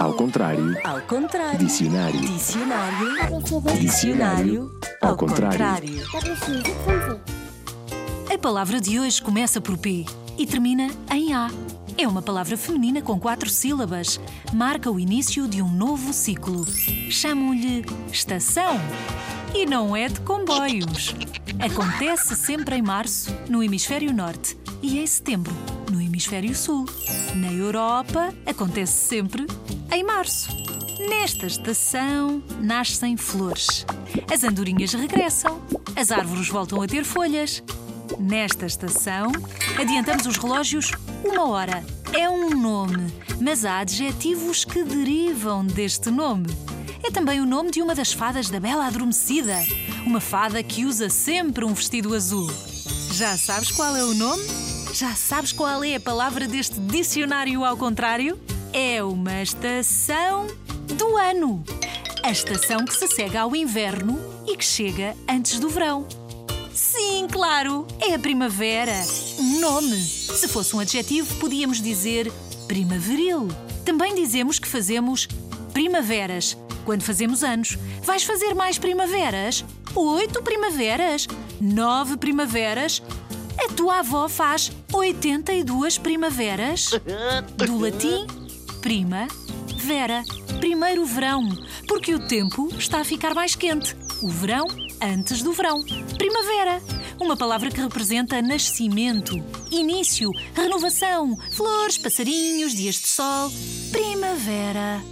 Ao contrário. Ao contrário. Dicionário. Dicionário. Dicionário. Ao contrário. A palavra de hoje começa por P e termina em A. É uma palavra feminina com quatro sílabas. Marca o início de um novo ciclo. Chamam-lhe estação. E não é de comboios. Acontece sempre em março, no hemisfério norte, e em setembro, hemisfério sul. Na Europa, acontece sempre em março. Nesta estação nascem flores. As andorinhas regressam, as árvores voltam a ter folhas. Nesta estação, adiantamos os relógios uma hora. É um nome, mas há adjetivos que derivam deste nome. É também o nome de uma das fadas da Bela Adormecida, uma fada que usa sempre um vestido azul. Já sabes qual é o nome? Já sabes qual é a palavra deste dicionário ao contrário? É uma estação do ano. A estação que se segue ao inverno e que chega antes do verão. Sim, claro, é a primavera. Um nome. Se fosse um adjetivo, podíamos dizer primaveril. Também dizemos que fazemos primaveras quando fazemos anos. Vais fazer mais primaveras? Oito primaveras? Nove primaveras? A tua avó faz 82 primaveras? Do latim, prima, vera. Primeiro verão, porque o tempo está a ficar mais quente. O verão antes do verão. Primavera. Uma palavra que representa nascimento, início, renovação, flores, passarinhos, dias de sol. Primavera.